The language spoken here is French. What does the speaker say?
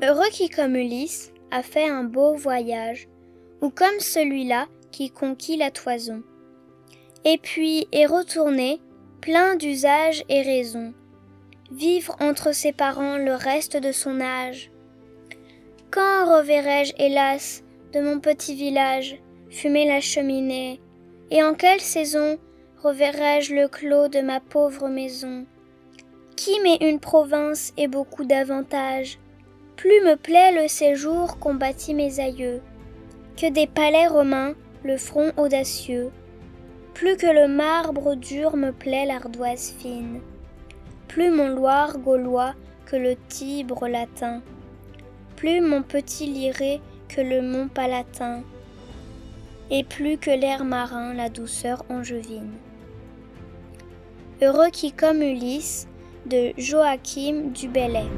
Heureux qui comme Ulysse a fait un beau voyage, ou comme celui-là qui conquit la toison. Et puis est retourné, plein d'usage et raison, vivre entre ses parents le reste de son âge. Quand reverrai-je, hélas, de mon petit village, fumer la cheminée, et en quelle saison reverrai-je le clos de ma pauvre maison? Qui met une province et beaucoup d'avantages? Plus me plaît le séjour qu'ont bâti mes aïeux, que des palais romains le front audacieux. Plus que le marbre dur me plaît l'ardoise fine, plus mon Loire gaulois que le Tibre latin, plus mon petit liré que le mont Palatin, et plus que l'air marin la douceur angevine. Heureux qui comme Ulysse de Joachim du Bellay.